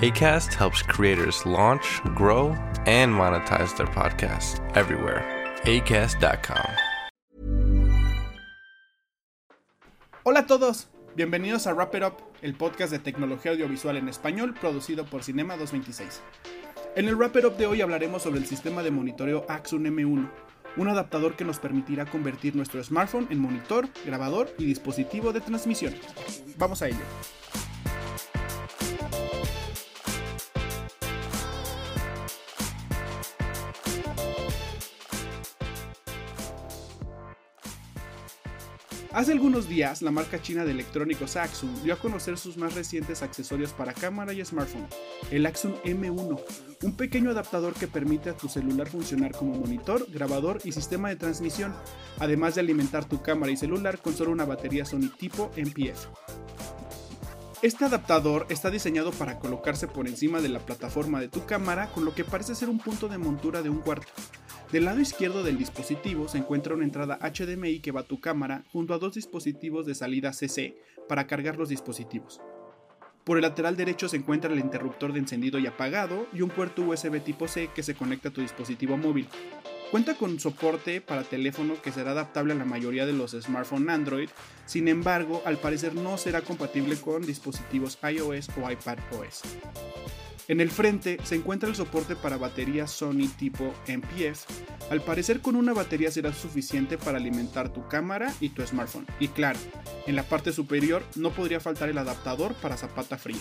ACAST helps creators launch, grow, and monetize their podcasts everywhere. ACAST.com. Hola a todos, bienvenidos a Wrap It Up, el podcast de tecnología audiovisual en español producido por Cinema 226. En el Wrap It Up de hoy hablaremos sobre el sistema de monitoreo Axon M1, un adaptador que nos permitirá convertir nuestro smartphone en monitor, grabador y dispositivo de transmisión. Vamos a ello. Hace algunos días, la marca china de electrónicos Axum dio a conocer sus más recientes accesorios para cámara y smartphone, el Axum M1, un pequeño adaptador que permite a tu celular funcionar como monitor, grabador y sistema de transmisión, además de alimentar tu cámara y celular con solo una batería Sony tipo MPF. Este adaptador está diseñado para colocarse por encima de la plataforma de tu cámara con lo que parece ser un punto de montura de un cuarto. Del lado izquierdo del dispositivo se encuentra una entrada HDMI que va a tu cámara junto a dos dispositivos de salida CC para cargar los dispositivos. Por el lateral derecho se encuentra el interruptor de encendido y apagado y un puerto USB tipo C que se conecta a tu dispositivo móvil. Cuenta con soporte para teléfono que será adaptable a la mayoría de los smartphones Android, sin embargo, al parecer no será compatible con dispositivos iOS o iPadOS. En el frente se encuentra el soporte para baterías Sony tipo MPF. Al parecer con una batería será suficiente para alimentar tu cámara y tu smartphone. Y claro, en la parte superior no podría faltar el adaptador para zapata fría.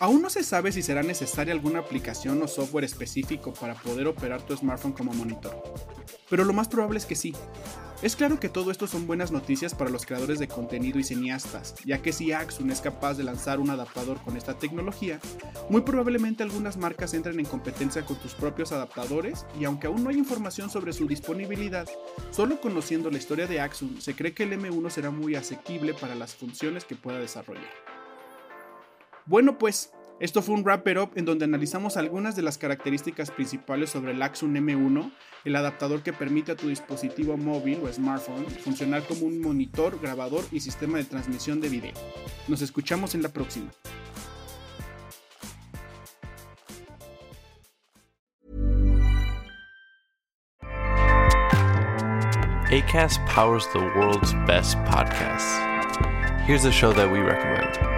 Aún no se sabe si será necesaria alguna aplicación o software específico para poder operar tu smartphone como monitor. Pero lo más probable es que sí. Es claro que todo esto son buenas noticias para los creadores de contenido y cineastas, ya que si Axon es capaz de lanzar un adaptador con esta tecnología, muy probablemente algunas marcas entren en competencia con tus propios adaptadores y aunque aún no hay información sobre su disponibilidad, solo conociendo la historia de Axon se cree que el M1 será muy asequible para las funciones que pueda desarrollar. Bueno pues, esto fue un Wrap It Up en donde analizamos algunas de las características principales sobre el Axon M1, el adaptador que permite a tu dispositivo móvil o smartphone funcionar como un monitor, grabador y sistema de transmisión de video. Nos escuchamos en la próxima. ACAST powers the world's best podcasts. Here's a show that we recommend.